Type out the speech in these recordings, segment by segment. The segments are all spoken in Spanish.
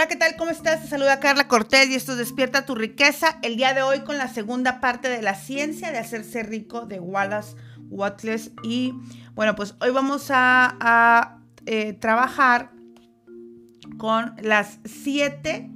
Hola, ¿qué tal? ¿Cómo estás? Te saluda Carla Cortés y esto es Despierta tu riqueza. El día de hoy con la segunda parte de la ciencia de hacerse rico de Wallace Wattles. Y bueno, pues hoy vamos a, eh, trabajar con las siete,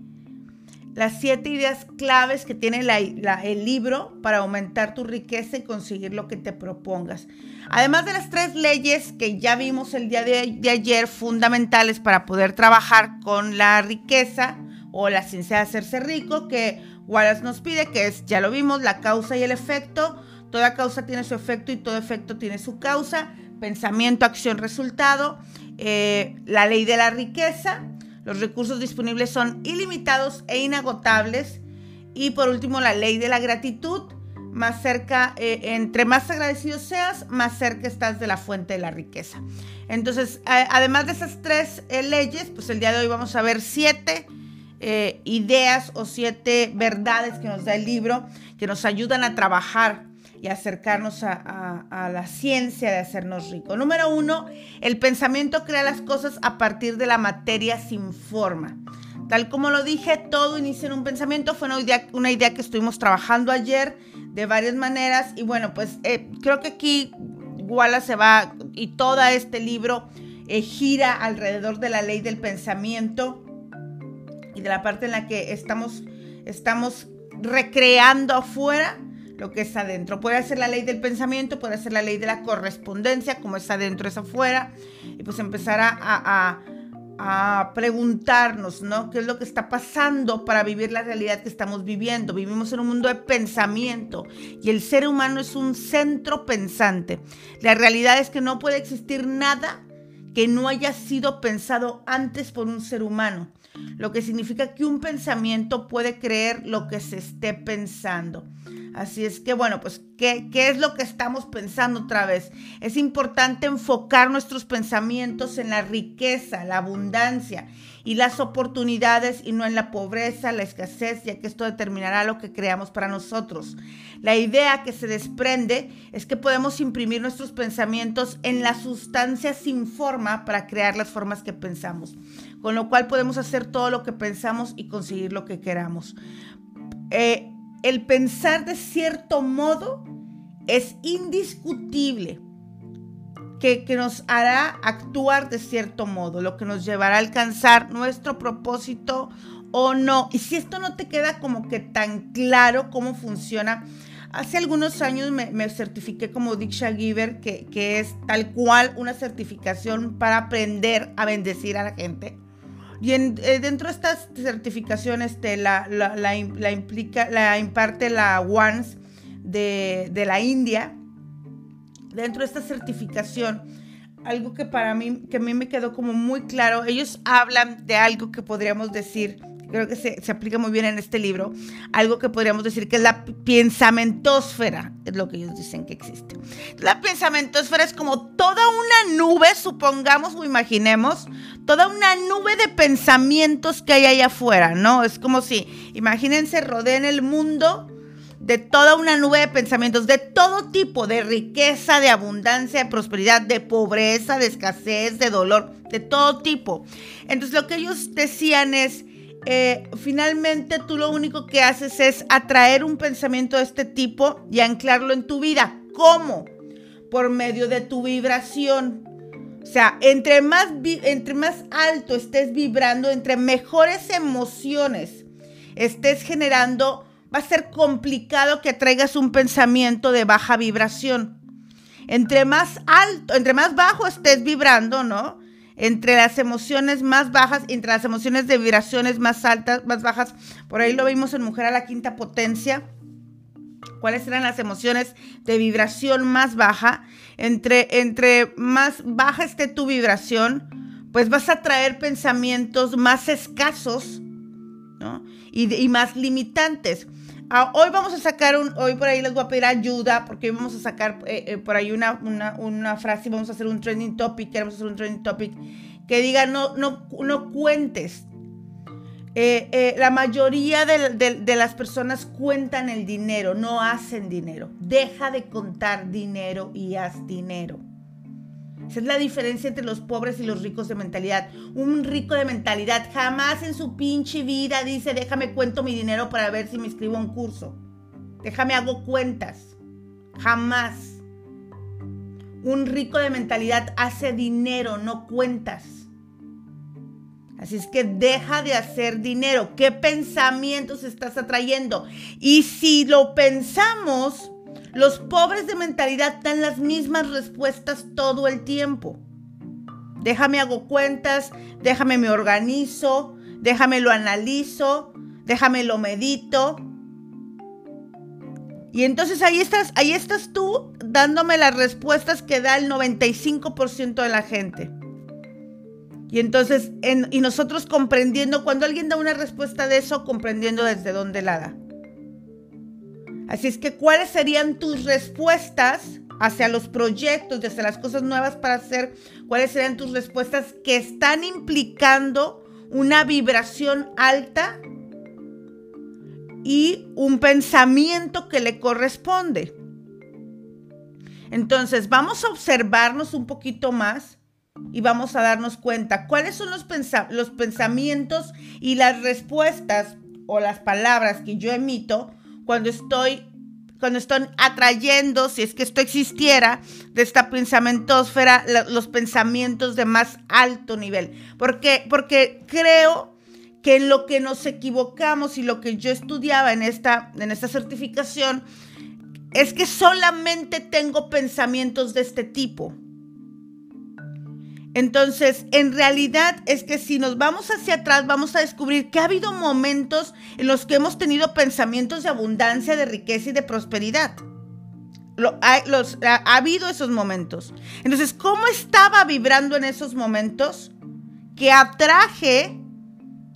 las siete ideas claves que tiene el libro para aumentar tu riqueza y conseguir lo que te propongas. Además de las tres leyes que ya vimos el día de, ayer, fundamentales para poder trabajar con la riqueza o la ciencia de hacerse rico, que Wallace nos pide, que es, ya lo vimos, la causa y el efecto. Toda causa tiene su efecto y todo efecto tiene su causa. Pensamiento, acción, resultado. Eh, la ley de la riqueza. Los recursos disponibles son ilimitados e inagotables. Y por último, la ley de la gratitud más cerca, eh, entre más agradecido seas, más cerca estás de la fuente de la riqueza. Entonces, además de esas tres eh, leyes, pues el día de hoy vamos a ver siete eh, ideas o siete verdades que nos da el libro que nos ayudan a trabajar y acercarnos a, la ciencia de hacernos ricos. Número uno, el pensamiento crea las cosas a partir de la materia sin forma. Tal como lo dije, todo inicia en un pensamiento. Fue una idea, una idea que estuvimos trabajando ayer de varias maneras. Y bueno, pues eh, creo que aquí Wallace se va y todo este libro eh, gira alrededor de la ley del pensamiento y de la parte en la que estamos, estamos recreando afuera lo que es adentro. Puede ser la ley del pensamiento, puede ser la ley de la correspondencia, como es adentro es afuera, y pues empezar a a preguntarnos, ¿no? ¿Qué es lo que está pasando para vivir la realidad que estamos viviendo? Vivimos en un mundo de pensamiento y el ser humano es un centro pensante. La realidad es que no puede existir nada que no haya sido pensado antes por un ser humano, lo que significa que un pensamiento puede creer lo que se esté pensando. Así es que, bueno, pues, ¿qué, ¿qué, es lo que estamos pensando otra vez? Es importante enfocar nuestros pensamientos en la riqueza, la abundancia y las oportunidades y no en la pobreza, la escasez, ya que esto determinará lo que creamos para nosotros. La idea que se desprende es que podemos imprimir nuestros pensamientos en la sustancia sin forma para crear las formas que pensamos, con lo cual podemos hacer todo lo que pensamos y conseguir lo que queramos. Eh, el pensar de cierto modo es indiscutible que, nos hará actuar de cierto modo, lo que nos llevará a alcanzar nuestro propósito o no. Y si esto no te queda como que tan claro cómo funciona, hace algunos años me, certifiqué como Diksha Giver, que, que es tal cual una certificación para aprender a bendecir a la gente. Y eh, dentro de estas certificaciones la, la, implica, la imparte la ONS de, de la India. Dentro de esta certificación, algo que para mí, que a mí me quedó como muy claro, ellos hablan de algo que podríamos decir creo que se, aplica muy bien en este libro, algo que podríamos decir que es la pensamentósfera, es lo que ellos dicen que existe. La pensamentósfera es como toda una nube, supongamos o imaginemos, toda una nube de pensamientos que hay allá afuera, ¿no? Es como si, imagínense, rodeen el mundo de toda una nube de pensamientos, de todo tipo, de riqueza, de abundancia, de prosperidad, de pobreza, de escasez, de dolor, de todo tipo. Entonces lo que ellos decían es, eh, finalmente tú lo único que haces es atraer un pensamiento de este tipo y anclarlo en tu vida. ¿Cómo? Por medio de tu vibración. O sea, entre más, entre más alto estés vibrando, entre mejores emociones estés generando, va a ser complicado que traigas un pensamiento de baja vibración. Entre más alto, entre más bajo estés vibrando, ¿no? Entre las emociones más bajas, entre las emociones de vibraciones más altas, más bajas. Por ahí lo vimos en Mujer a la Quinta Potencia. ¿Cuáles eran las emociones de vibración más baja? Entre, entre más baja esté tu vibración, pues vas a traer pensamientos más escasos y, y más limitantes. Ah, hoy vamos a sacar un, hoy por ahí les voy a pedir ayuda porque hoy vamos a sacar eh, eh, por ahí una, una, una, frase, vamos a hacer un trending topic, queremos hacer un trending topic que diga no, no, no cuentes. Eh, la mayoría de, de, las personas cuentan el dinero, no hacen dinero. Deja de contar dinero y haz dinero. Esa es la diferencia entre los pobres y los ricos de mentalidad. Un rico de mentalidad jamás en su pinche vida dice, déjame cuento mi dinero para ver si me inscribo a un curso. Déjame hago cuentas. Jamás. Un rico de mentalidad hace dinero, no cuentas. Así es que deja de hacer dinero. ¿Qué pensamientos estás atrayendo? Y si lo pensamos, los pobres de mentalidad dan las mismas respuestas todo el tiempo. Déjame hago cuentas, déjame me organizo, déjame lo analizo, déjame lo medito. Y entonces ahí estás, ahí estás tú dándome las respuestas que da el 95% de la gente. Y entonces, y nosotros comprendiendo, cuando alguien da una respuesta de eso, comprendiendo desde dónde la da. Así es que, ¿cuáles serían tus respuestas hacia los proyectos, hacia las cosas nuevas para hacer? ¿Cuáles serían tus respuestas que están implicando una vibración alta y un pensamiento que le corresponde? Entonces, vamos a observarnos un poquito más y vamos a darnos cuenta cuáles son los, los pensamientos y las respuestas o las palabras que yo emito cuando estoy cuando estoy atrayendo, si es que esto existiera, de esta pensamientosfera, los pensamientos de más alto nivel. Porque, porque creo que en lo que nos equivocamos y lo que yo estudiaba en esta, en esta certificación es que solamente tengo pensamientos de este tipo. Entonces, en realidad es que si nos vamos hacia atrás, vamos a descubrir que ha habido momentos en los que hemos tenido pensamientos de abundancia, de riqueza y de prosperidad. ha, ha habido esos momentos. Entonces, ¿cómo estaba vibrando en esos momentos? Que atraje,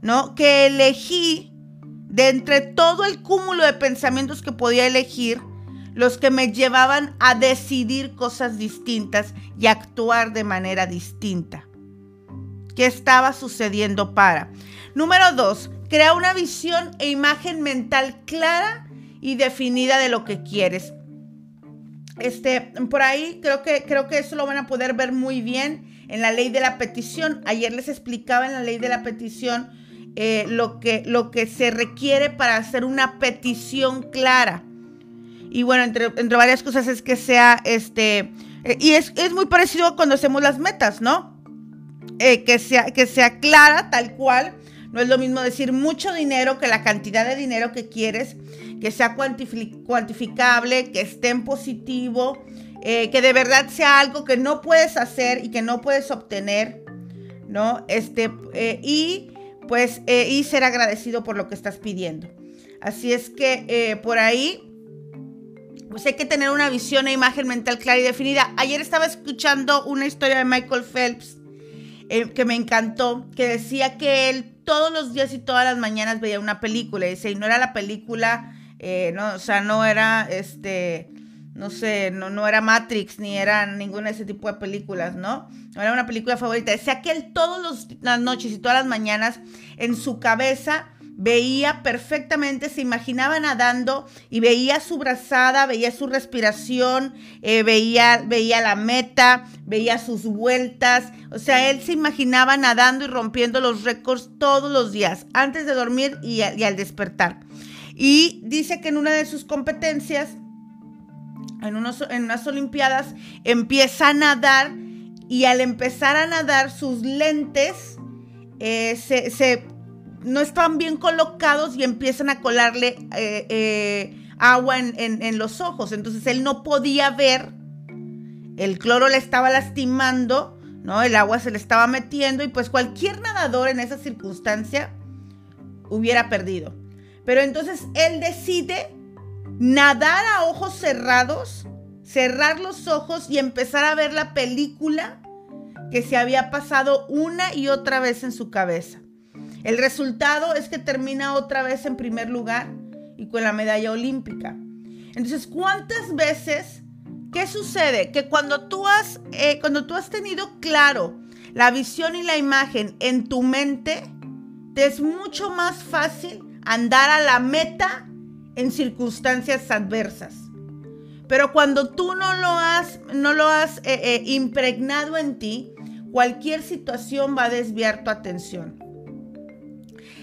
¿no? Que elegí de entre todo el cúmulo de pensamientos que podía elegir, los que me llevaban a decidir cosas distintas y actuar de manera distinta. ¿Qué estaba sucediendo para? Número dos, crea una visión e imagen mental clara y definida de lo que quieres. Este, por ahí creo que, creo que eso lo van a poder ver muy bien en la ley de la petición. Ayer les explicaba en la ley de la petición eh, lo, que, lo que se requiere para hacer una petición clara. Y bueno, entre, varias cosas es que sea este. Eh, y es, muy parecido cuando hacemos las metas, ¿no? Eh, que, sea, que sea clara, tal cual. No es lo mismo decir mucho dinero que la cantidad de dinero que quieres, que sea cuantificable, que esté en positivo, eh, que de verdad sea algo que no puedes hacer y que no puedes obtener, ¿no? Este, y pues, y ser agradecido por lo que estás pidiendo. Así es que por ahí pues hay que tener una visión e imagen mental clara y definida. Ayer estaba escuchando una historia de Michael Phelps eh, que me encantó, que decía que él todos los días y todas las mañanas veía una película. Y dice, y no era la película, eh, no, o sea, no era este, no sé, no, no era Matrix, ni era ninguna de ese tipo de películas, ¿no? No era una película favorita. Decía que él todas las noches y todas las mañanas en su cabeza veía perfectamente, se imaginaba nadando y veía su brazada, veía su respiración, eh, veía, veía la meta, veía sus vueltas. O sea, él se imaginaba nadando y rompiendo los récords todos los días, antes de dormir y, al despertar. Y dice que en una de sus competencias, en, en unas Olimpiadas, empieza a nadar y al empezar a nadar sus lentes eh, se, se no están bien colocados y empiezan a colarle eh, eh, agua en, los ojos. Entonces él no podía ver, el cloro le estaba lastimando, ¿no? El agua se le estaba metiendo y pues cualquier nadador en esa circunstancia hubiera perdido. Pero entonces él decide nadar a ojos cerrados, cerrar los ojos y empezar a ver la película que se había pasado una y otra vez en su cabeza. El resultado es que termina otra vez en primer lugar y con la medalla olímpica. Entonces, ¿cuántas veces, qué sucede? Que cuando tú has, eh, cuando tú has tenido claro la visión y la imagen en tu mente, te es mucho más fácil andar a la meta en circunstancias adversas. Pero cuando tú no lo has, no lo has eh, eh, impregnado en ti, cualquier situación va a desviar tu atención.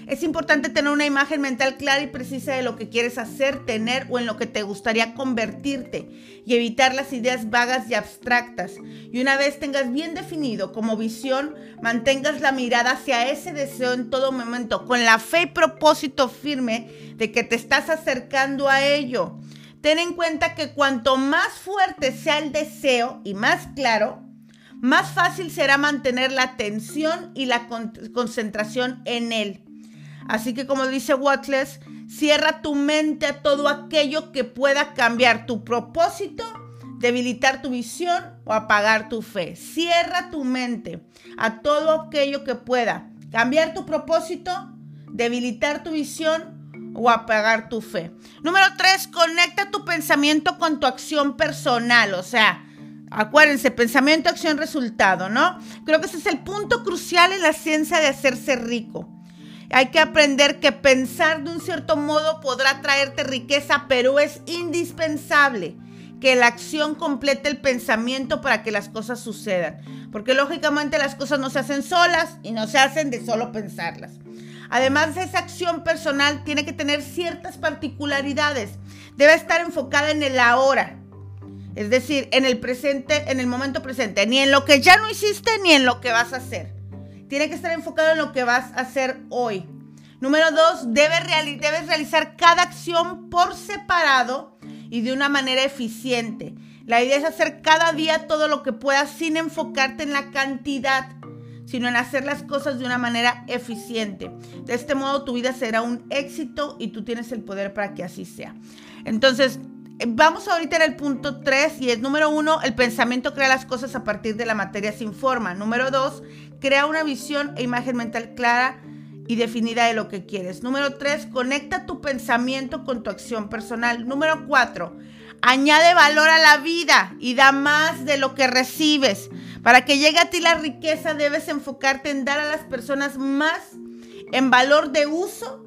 Es importante tener una imagen mental clara y precisa de lo que quieres hacer, tener o en lo que te gustaría convertirte y evitar las ideas vagas y abstractas. Y una vez tengas bien definido como visión, mantengas la mirada hacia ese deseo en todo momento, con la fe y propósito firme de que te estás acercando a ello. Ten en cuenta que cuanto más fuerte sea el deseo y más claro, más fácil será mantener la atención y la concentración en él. Así que como dice Watless, cierra tu mente a todo aquello que pueda cambiar tu propósito, debilitar tu visión o apagar tu fe. Cierra tu mente a todo aquello que pueda cambiar tu propósito, debilitar tu visión o apagar tu fe. Número tres, conecta tu pensamiento con tu acción personal. O sea, acuérdense, pensamiento, acción, resultado, ¿no? Creo que ese es el punto crucial en la ciencia de hacerse rico. Hay que aprender que pensar de un cierto modo podrá traerte riqueza, pero es indispensable que la acción complete el pensamiento para que las cosas sucedan. Porque lógicamente las cosas no se hacen solas y no se hacen de solo pensarlas. Además, esa acción personal tiene que tener ciertas particularidades. Debe estar enfocada en el ahora. Es decir, en el presente, en el momento presente. Ni en lo que ya no hiciste, ni en lo que vas a hacer. Tiene que estar enfocado en lo que vas a hacer hoy. Número dos, debes, debes realizar cada acción por separado y de una manera eficiente. La idea es hacer cada día todo lo que puedas sin enfocarte en la cantidad, sino en hacer las cosas de una manera eficiente. De este modo tu vida será un éxito y tú tienes el poder para que así sea. Entonces, Vamos ahorita en el punto 3 y es número 1, el pensamiento crea las cosas a partir de la materia sin forma. Número 2, crea una visión e imagen mental clara y definida de lo que quieres. Número 3, conecta tu pensamiento con tu acción personal. Número 4, añade valor a la vida y da más de lo que recibes. Para que llegue a ti la riqueza debes enfocarte en dar a las personas más en valor de uso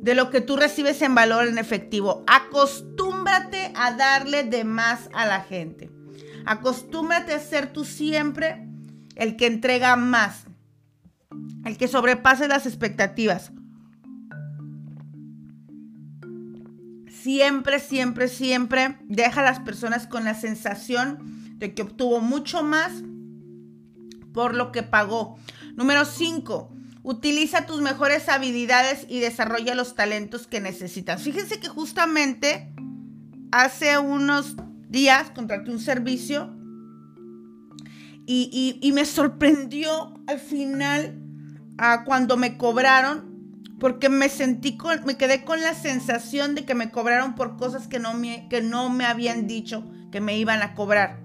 de lo que tú recibes en valor en efectivo. Acostúmbrate a darle de más a la gente. Acostúmbrate a ser tú siempre el que entrega más, el que sobrepase las expectativas. Siempre, siempre, siempre deja a las personas con la sensación de que obtuvo mucho más por lo que pagó. Número 5 Utiliza tus mejores habilidades y desarrolla los talentos que necesitas. Fíjense que justamente hace unos días contraté un servicio y, me sorprendió al final cuando me cobraron porque me sentí con, me quedé con la sensación de que me cobraron por cosas que no me, que no me habían dicho que me iban a cobrar.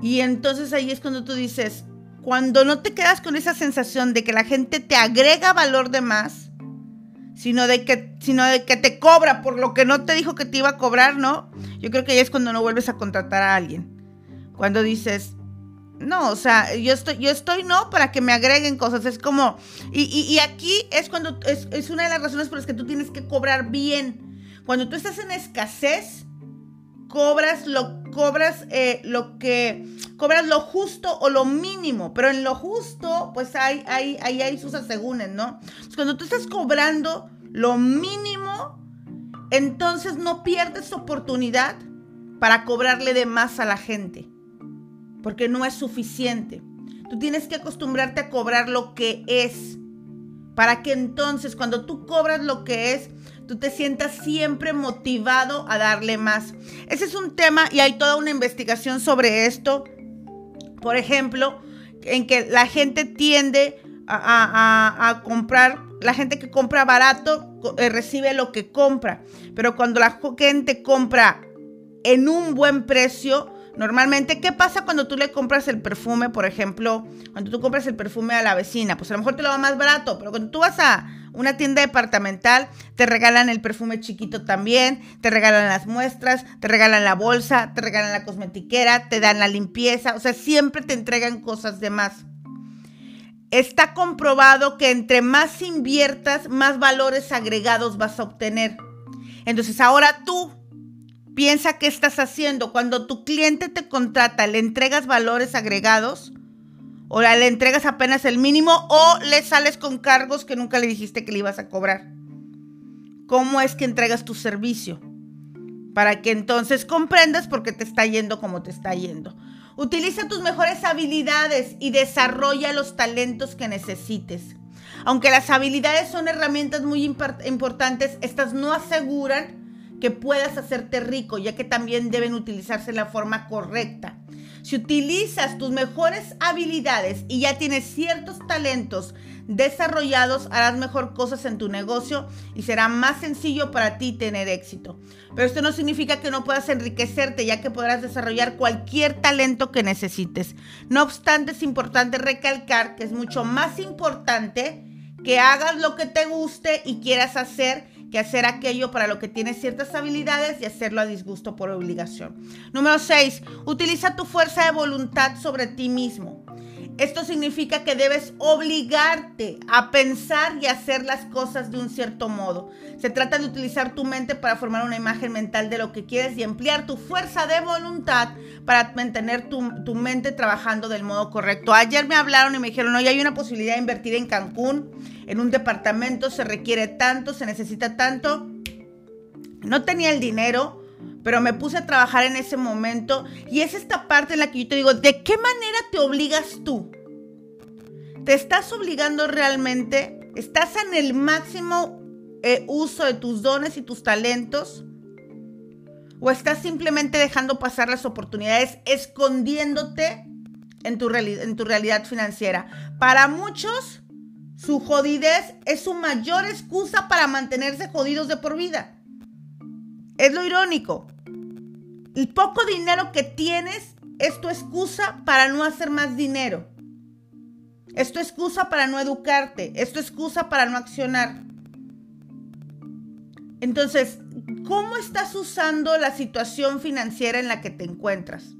Y entonces ahí es cuando tú dices, cuando no te quedas con esa sensación de que la gente te agrega valor de más, sino de que, sino de que te cobra por lo que no te dijo que te iba a cobrar, ¿no? Yo creo que ahí es cuando no vuelves a contratar a alguien. Cuando dices, no, o sea, yo estoy, yo estoy no para que me agreguen cosas. Es como, y, aquí es cuando, es, una de las razones por las que tú tienes que cobrar bien. Cuando tú estás en escasez, cobras lo, cobras eh, lo que, cobras lo justo o lo mínimo, pero en lo justo, pues hay, hay, hay, hay sus asegúnes, ¿no? cuando tú estás cobrando lo mínimo, entonces no pierdes oportunidad para cobrarle de más a la gente, porque no es suficiente. Tú tienes que acostumbrarte a cobrar lo que es, para que entonces cuando tú cobras lo que es, tú te sientas siempre motivado a darle más. Ese es un tema y hay toda una investigación sobre esto. Por ejemplo, en que la gente tiende a, comprar, la gente que compra barato eh, recibe lo que compra, pero cuando la gente compra en un buen precio, Normalmente, ¿qué pasa cuando tú le compras el perfume, por ejemplo, cuando tú compras el perfume a la vecina? Pues a lo mejor te lo va más barato, pero cuando tú vas a una tienda departamental, te regalan el perfume chiquito también, te regalan las muestras, te regalan la bolsa, te regalan la cosmetiquera, te dan la limpieza, o sea, siempre te entregan cosas de más. Está comprobado que entre más inviertas, más valores agregados vas a obtener. Entonces ahora tú Piensa qué estás haciendo. Cuando tu cliente te contrata, ¿le entregas valores agregados? ¿O le entregas apenas el mínimo? ¿O le sales con cargos que nunca le dijiste que le ibas a cobrar? ¿Cómo es que entregas tu servicio? Para que entonces comprendas por qué te está yendo como te está yendo. Utiliza tus mejores habilidades y desarrolla los talentos que necesites. Aunque las habilidades son herramientas muy importantes, estas no aseguran que puedas hacerte rico, ya que también deben utilizarse de la forma correcta. Si utilizas tus mejores habilidades y ya tienes ciertos talentos desarrollados, harás mejor cosas en tu negocio y será más sencillo para ti tener éxito. Pero esto no significa que no puedas enriquecerte, ya que podrás desarrollar cualquier talento que necesites. No obstante, es importante recalcar que es mucho más importante que hagas lo que te guste y quieras hacer que hacer aquello para lo que tienes ciertas habilidades y hacerlo a disgusto por obligación. Número 6. Utiliza tu fuerza de voluntad sobre ti mismo. Esto significa que debes obligarte a pensar y hacer las cosas de un cierto modo. Se trata de utilizar tu mente para formar una imagen mental de lo que quieres y emplear tu fuerza de voluntad para mantener tu, mente trabajando del modo correcto. Ayer me hablaron y me dijeron, oye, hay una posibilidad de invertir en Cancún, en un departamento, se requiere tanto, se necesita tanto. No tenía el dinero, pero me puse a trabajar en ese momento y es esta parte en la que yo te digo, ¿de qué manera te obligas tú? ¿Te estás obligando realmente? ¿Estás en el máximo eh, uso de tus dones y tus talentos? ¿O estás simplemente dejando pasar las oportunidades, escondiéndote en tu, en tu realidad financiera? Para muchos, su jodidez es su mayor excusa para mantenerse jodidos de por vida. Es lo irónico. El poco dinero que tienes es tu excusa para no hacer más dinero. Es tu excusa para no educarte. Es tu excusa para no accionar. Entonces, ¿cómo estás usando la situación financiera en la que te encuentras?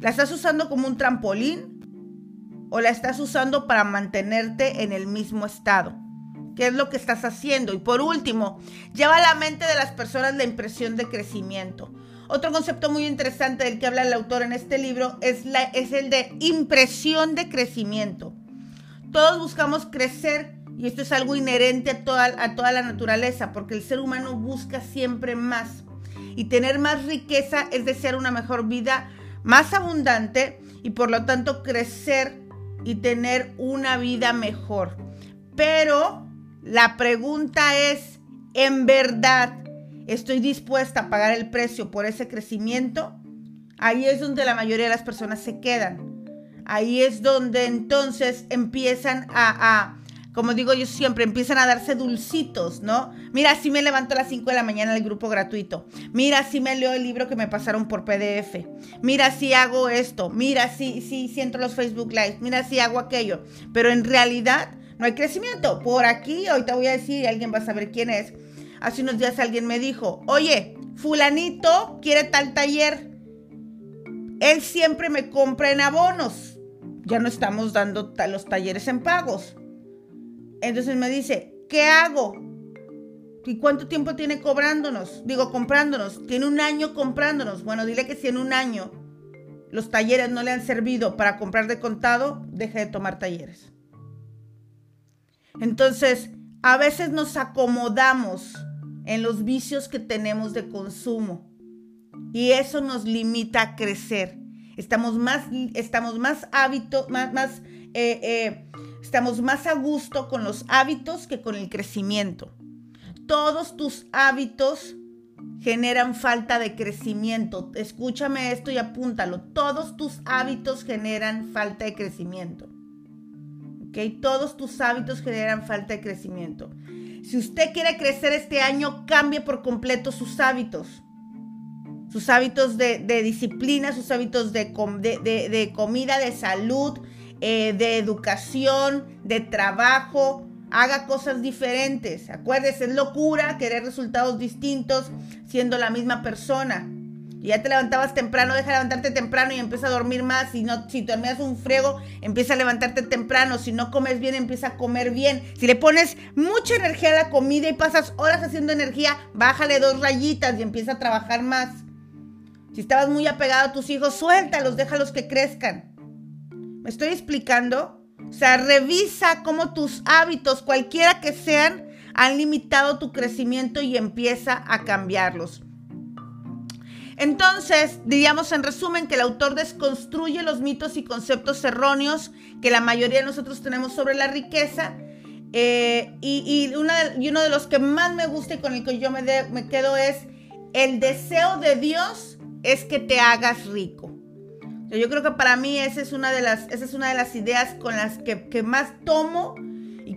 ¿La estás usando como un trampolín? ¿O la estás usando para mantenerte en el mismo estado? ¿Qué es lo que estás haciendo? Y por último, lleva a la mente de las personas la impresión de crecimiento. Otro concepto muy interesante del que habla el autor en este libro es, la, el de impresión de crecimiento. Todos buscamos crecer y esto es algo inherente a toda, a toda la naturaleza porque el ser humano busca siempre más. Y tener más riqueza es desear una mejor vida más abundante y por lo tanto crecer y tener una vida mejor. Pero la pregunta es, ¿en verdad estoy dispuesta a pagar el precio por ese crecimiento? Ahí es donde la mayoría de las personas se quedan. Ahí es donde entonces empiezan a, como digo yo siempre, empiezan a darse dulcitos, ¿no? Mira, si me levanto a las 5 de la mañana el grupo gratuito. Mira, si me leo el libro que me pasaron por PDF. Mira, si hago esto. Mira, si, si siento los Facebook Live. Mira, si hago aquello. Pero en realidad no hay crecimiento. Por aquí, ahorita voy a decir, alguien va a saber quién es. Hace unos días alguien me dijo, oye, fulanito quiere tal taller. Él siempre me compra en abonos. Ya no estamos dando los talleres en pagos. Entonces me dice, ¿qué hago? ¿Y cuánto tiempo tiene cobrándonos? Digo, comprándonos. Tiene un año comprándonos. Bueno, dile que si en un año los talleres no le han servido para comprar de contado, deje de tomar talleres. Entonces, a veces nos acomodamos en los vicios que tenemos de consumo y eso nos limita a crecer. Estamos más, estamos más hábitos, más, más eh, eh, estamos más a gusto con los hábitos que con el crecimiento. Todos tus hábitos generan falta de crecimiento. Escúchame esto y apúntalo. Todos tus hábitos generan falta de crecimiento. Todos tus hábitos generan falta de crecimiento. Si usted quiere crecer este año, cambie por completo sus hábitos. Sus hábitos de, disciplina, sus hábitos de, de, comida, de salud, eh, de educación, de trabajo. Haga cosas diferentes. Acuérdese, es locura querer resultados distintos siendo la misma persona. Ya te levantabas temprano, deja de levantarte temprano y empieza a dormir más. Si, no, si dormías un friego, empieza a levantarte temprano. Si no comes bien, empieza a comer bien. Si le pones mucha energía a la comida y pasas horas haciendo energía, bájale dos rayitas y empieza a trabajar más. Si estabas muy apegado a tus hijos, suéltalos, déjalos que crezcan. ¿Me estoy explicando? O sea, revisa cómo tus hábitos, cualquiera que sean, han limitado tu crecimiento y empieza a cambiarlos. Entonces, diríamos en resumen que el autor desconstruye los mitos y conceptos erróneos que la mayoría de nosotros tenemos sobre la riqueza. Eh, y, uno de los que más me gusta y con el que yo me, quedo es el deseo de Dios es que te hagas rico. Yo creo que para mí esa es una de las, ideas con las que, más tomo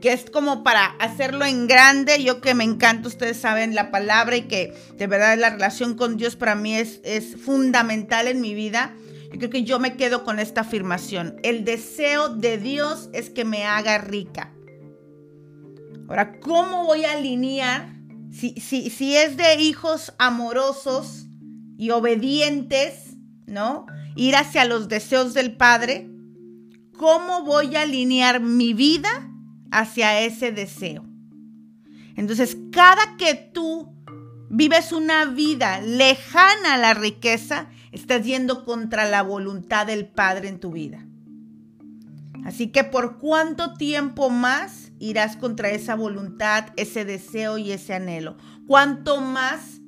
que es como para hacerlo en grande. Yo que me encanta, ustedes saben la palabra y que de verdad la relación con Dios para mí es, es fundamental en mi vida. Yo creo que yo me quedo con esta afirmación. El deseo de Dios es que me haga rica. Ahora, ¿cómo voy a alinear? Si, si, si es de hijos amorosos y obedientes, ¿no? Ir hacia los deseos del Padre. ¿Cómo voy a alinear mi vida hacia ese deseo. Entonces, cada que tú vives una vida lejana a la riqueza, estás yendo contra la voluntad del Padre en tu vida. Así que por cuánto tiempo más irás contra esa voluntad, ese deseo y ese anhelo. ¿Cuánto más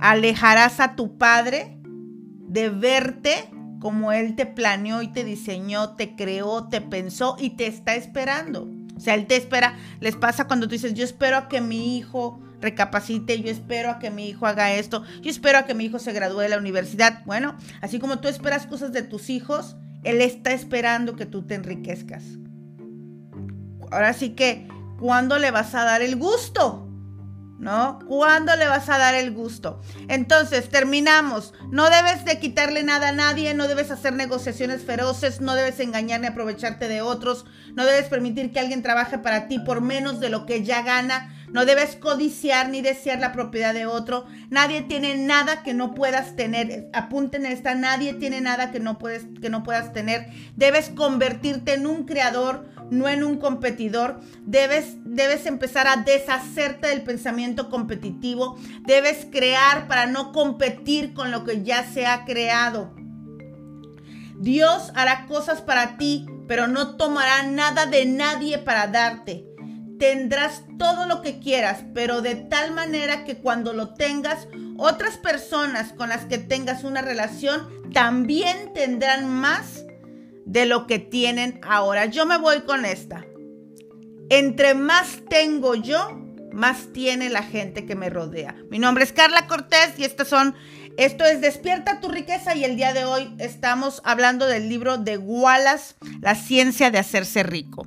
alejarás a tu Padre de verte como Él te planeó y te diseñó, te creó, te pensó y te está esperando? O sea, Él te espera. Les pasa cuando tú dices, yo espero a que mi hijo recapacite, yo espero a que mi hijo haga esto, yo espero a que mi hijo se gradúe de la universidad. Bueno, así como tú esperas cosas de tus hijos, Él está esperando que tú te enriquezcas. Ahora sí que, ¿cuándo le vas a dar el gusto? ¿No? ¿Cuándo le vas a dar el gusto? Entonces, terminamos. No debes de quitarle nada a nadie, no debes hacer negociaciones feroces, no debes engañar ni aprovecharte de otros, no debes permitir que alguien trabaje para ti por menos de lo que ya gana, no debes codiciar ni desear la propiedad de otro. Nadie tiene nada que no puedas tener. Apunten esta, nadie tiene nada que no puedes que no puedas tener. Debes convertirte en un creador, no en un competidor. Debes debes empezar a deshacerte del pensamiento competitivo. Debes crear para no competir con lo que ya se ha creado. Dios hará cosas para ti, pero no tomará nada de nadie para darte tendrás todo lo que quieras, pero de tal manera que cuando lo tengas, otras personas con las que tengas una relación también tendrán más de lo que tienen ahora. Yo me voy con esta. Entre más tengo yo, más tiene la gente que me rodea. Mi nombre es Carla Cortés y estas son, esto es Despierta tu riqueza y el día de hoy estamos hablando del libro de Wallace, La ciencia de hacerse rico.